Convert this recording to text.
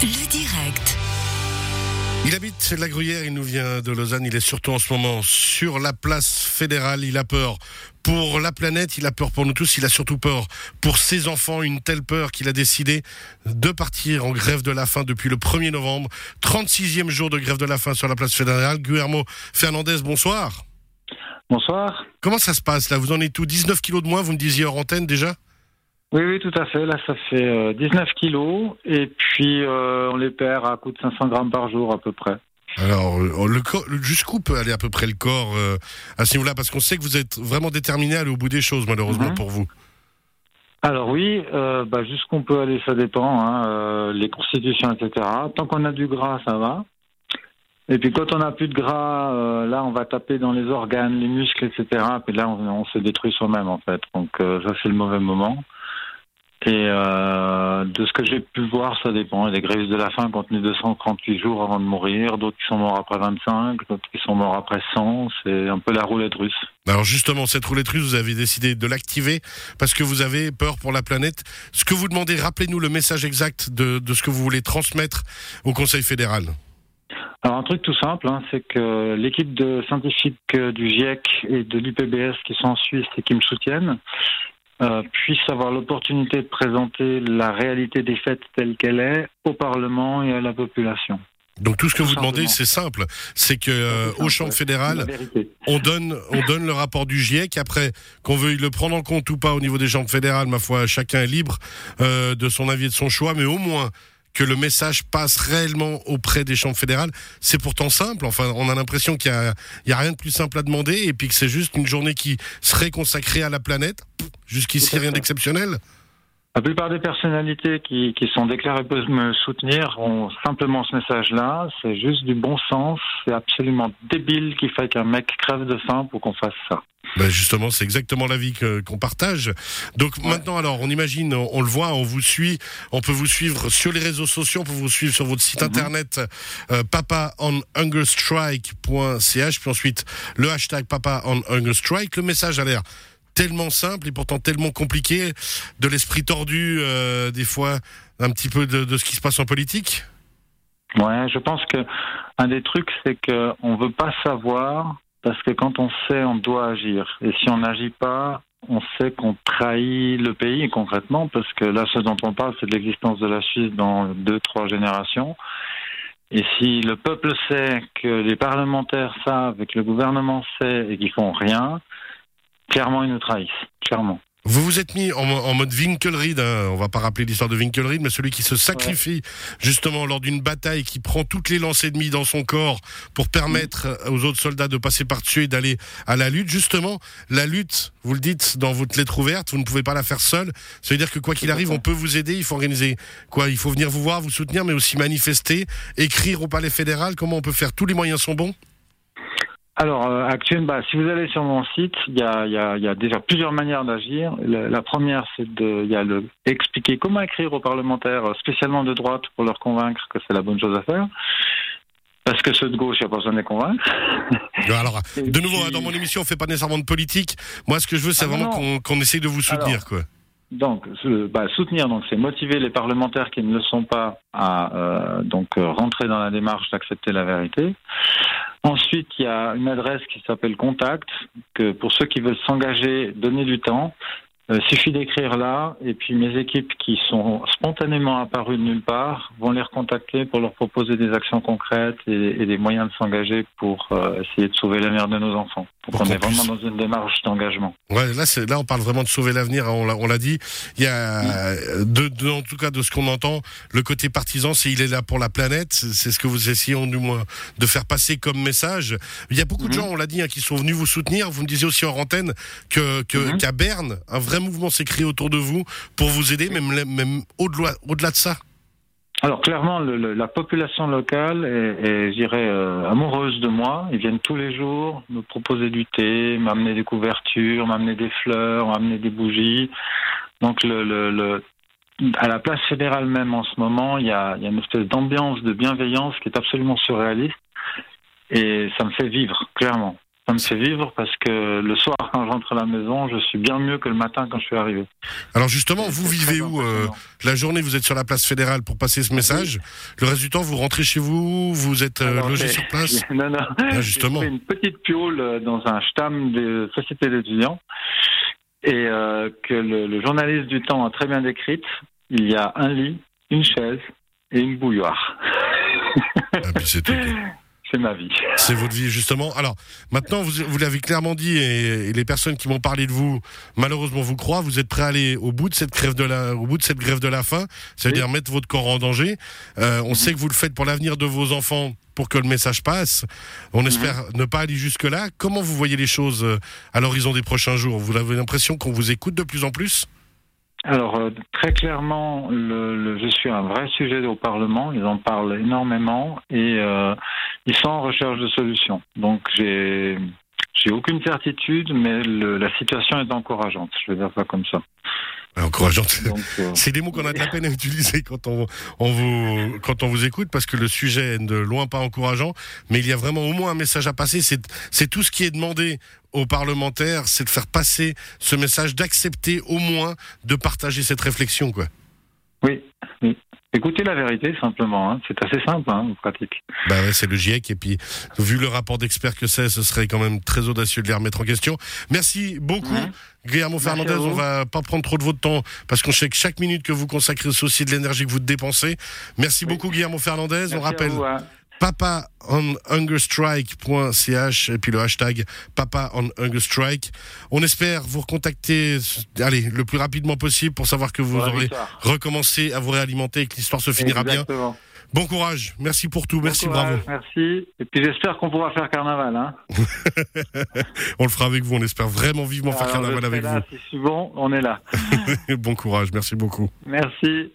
Le direct. Il habite la Gruyère, il nous vient de Lausanne, il est surtout en ce moment sur la place fédérale, il a peur pour la planète, il a peur pour nous tous, il a surtout peur pour ses enfants, une telle peur qu'il a décidé de partir en grève de la faim depuis le 1er novembre, 36e jour de grève de la faim sur la place fédérale. Guillermo Fernandez, bonsoir. Bonsoir. Comment ça se passe là? Vous en êtes tout 19 kilos de moins, vous me disiez hors antenne déjà? Oui, oui, tout à fait. Là, ça fait euh, 19 kilos et puis euh, on les perd à coup de 500 grammes par jour à peu près. Alors, euh, jusqu'où peut aller à peu près le corps euh, à ce niveau-là? Parce qu'on sait que vous êtes vraiment déterminé à aller au bout des choses, malheureusement Mhm. pour vous. Alors oui, euh, bah, jusqu'où on peut aller, ça dépend. Hein, euh, les constitutions, etc. Tant qu'on a du gras, ça va. Et puis quand on n'a plus de gras, euh, là, on va taper dans les organes, les muscles, etc. Puis là, on, on se détruit soi-même, en fait. Donc euh, ça, c'est le mauvais moment. Et euh, de ce que j'ai pu voir, ça dépend. Il y a des grèves de la faim continuent 238 jours avant de mourir, d'autres qui sont morts après 25, d'autres qui sont morts après 100. C'est un peu la roulette russe. Alors justement, cette roulette russe, vous avez décidé de l'activer parce que vous avez peur pour la planète. Ce que vous demandez, rappelez-nous le message exact de, de ce que vous voulez transmettre au Conseil fédéral. Alors un truc tout simple, hein, c'est que l'équipe de scientifiques du GIEC et de l'IPBS qui sont en Suisse et qui me soutiennent euh, puissent avoir l'opportunité de présenter la réalité des faits telle qu'elle est au Parlement et à la population. Donc tout ce que Tout vous demandez, c'est simple, c'est que euh, simple, fédérales, La vérité. on donne, on donne le rapport du GIEC. Après, qu'on veuille le prendre en compte ou pas au niveau des chambres fédérales, ma foi, chacun est libre euh, de son avis et de son choix, mais au moins que le message passe réellement auprès des chambres fédérales. C'est pourtant simple. Enfin, on a l'impression qu'il y a, a rien de plus simple à demander et puis que c'est juste une journée qui serait consacrée à la planète. Jusqu'ici, rien d'exceptionnel. La plupart des personnalités qui, qui sont déclarées pour me soutenir ont simplement ce message-là. C'est juste du bon sens. C'est absolument débile qu'il faille qu'un mec crève de faim pour qu'on fasse ça. Ben justement, c'est exactement l'avis que- qu'on partage. Donc maintenant, alors, on imagine, on, on le voit, on vous suit, on peut vous suivre sur les réseaux sociaux, on peut vous suivre sur votre site Mhm. internet euh, papaonhungerstrike.ch, puis ensuite le hashtag papaonhungerstrike. Le message a l'air tellement simple et pourtant tellement compliqué, de l'esprit tordu, euh, des fois, un petit peu de, ce qui se passe en politique? Ouais, je pense que un des trucs, c'est que on veut pas savoir parce que quand on sait, on doit agir. Et si on n'agit pas, on sait qu'on trahit le pays concrètement, parce que là, ce dont on parle, c'est de l'existence de la Suisse dans deux, trois générations. Et si le peuple sait, que les parlementaires savent, et que le gouvernement sait, et qu'ils font rien, clairement, ils nous trahissent. Clairement. Vous vous êtes mis en, mo- en mode Winkelried, hein, on va pas rappeler l'histoire de Winkelried, mais celui qui se sacrifie justement lors d'une bataille, qui prend toutes les lances ennemies dans son corps pour permettre aux autres soldats de passer par-dessus et d'aller à la lutte. Justement, la lutte, vous le dites dans votre lettre ouverte, vous ne pouvez pas la faire seule. Ça veut dire que quoi qu'il arrive, on peut vous aider, il faut organiser quoi? Il faut venir vous voir, vous soutenir, mais aussi manifester, écrire au palais fédéral. Comment on peut faire? Tous les moyens sont bons? Alors, euh, actuellement, bah, si vous allez sur mon site, il y a, il y, a, il y a déjà plusieurs manières d'agir. La, la première, c'est de, il y a le expliquer comment écrire aux parlementaires, euh, spécialement de droite, pour leur convaincre que c'est la bonne chose à faire. Parce que ceux de gauche, il n'y a pas besoin de les convaincre. Alors, de nouveau, puis- hein, dans mon émission, on fait pas nécessairement de politique. Moi, ce que je veux, c'est Ah, vraiment qu'on essaye de vous soutenir, quoi. Donc, bah, soutenir, donc, c'est motiver les parlementaires qui ne le sont pas à euh, donc euh, rentrer dans la démarche d'accepter la vérité. Ensuite, il y a une adresse qui s'appelle Contact, que pour ceux qui veulent s'engager, donner du temps. Euh, suffit d'écrire là, et puis mes équipes qui sont spontanément apparues de nulle part vont les recontacter pour leur proposer des actions concrètes et, des moyens de s'engager pour euh, essayer de sauver l'avenir de nos enfants. Donc on est vraiment puisse- dans une démarche d'engagement. Ouais, là, c'est, là, on parle vraiment de sauver l'avenir. hein, on l'a, dit. Il y a, Mm. de, de- en tout cas, de ce qu'on entend, le côté partisan, c'est il est là pour la planète. C'est ce que vous essayez, du moins, de faire passer comme message. Il y a beaucoup de Mhm. gens, on l'a dit, hein, qui sont venus vous soutenir. Vous me disiez aussi en antenne que, Mhm. qu'à Berne, un vrai mouvement s'est créé autour de vous pour vous aider, même, même au-delà, au-delà de ça. Alors clairement, le- le- la population locale est, est, je dirais, euh, amoureuse de moi. Ils viennent tous les jours me proposer du thé, m'amener des couvertures, m'amener des fleurs, m'amener des bougies. Donc le, le, à la place fédérale même en ce moment, il y a, il y a une espèce d'ambiance de bienveillance qui est absolument surréaliste. Et ça me fait vivre, clairement. Ça me fait vivre parce que le soir, quand je rentre à la maison, je suis bien mieux que le matin quand je suis arrivé. Alors justement, vous vivez où euh, La journée, vous êtes sur la place fédérale pour passer ce message. Le reste du temps, vous rentrez chez vous, vous êtes euh, logé sur place Non, non. Ah, justement. J'ai une petite piole euh, dans un stam de société d'étudiants et que le, journaliste du temps a très bien décrite. Il y a un lit, une chaise et une bouilloire. Ah, puis c'est tout. C'est ma vie. C'est votre vie, justement. Alors, maintenant, vous, vous l'avez clairement dit, et, les personnes qui m'ont parlé de vous, malheureusement, vous croient, vous êtes prêt à aller au bout de cette grève de la, au bout de cette grève de la faim, c'est-à-dire mettre votre corps en danger. Euh, on mhm. sait que vous le faites pour l'avenir de vos enfants, pour que le message passe. On mhm. espère ne pas aller jusque-là. Comment vous voyez les choses euh, à l'horizon des prochains jours? Vous avez l'impression qu'on vous écoute de plus en plus? Alors euh, très clairement, le, je suis un vrai sujet au Parlement. Ils en parlent énormément et euh, ils sont en recherche de solutions. Donc j'ai j'ai aucune certitude, mais la situation est encourageante. Je vais dire ça comme ça. Encourageante. Euh, c'est des mots qu'on a de la peine à utiliser quand on, on, vous, quand on vous écoute, parce que le sujet est de loin pas encourageant, mais il y a vraiment au moins un message à passer. C'est tout ce qui est demandé aux parlementaires, c'est de faire passer ce message, d'accepter au moins de partager cette réflexion. Quoi. Oui, oui. Écoutez la vérité simplement, hein. c'est assez simple hein, en pratique. Bah ouais, c'est le GIEC et puis vu le rapport d'experts que c'est, ce serait quand même très audacieux de les remettre en question. Merci beaucoup. Guillermo Fernandez, on va pas prendre trop de votre temps parce qu'on sait que chaque minute que vous consacrez, c'est aussi de l'énergie que vous dépensez. Merci beaucoup Guillermo Fernandez. on rappelle hein papa on hungerstrike.ch et puis le hashtag papa on hungerstrike. On espère vous recontacter allez, le plus rapidement possible pour savoir que vous aurez recommencé à vous réalimenter et que l'histoire se finira bien. Bon courage, merci pour tout, merci, bravo. Merci, et puis j'espère qu'on pourra faire carnaval. Hein. on le fera avec vous, on espère vraiment vivement faire carnaval avec vous. Si c'est bon, on est là. bon courage, merci beaucoup. Merci.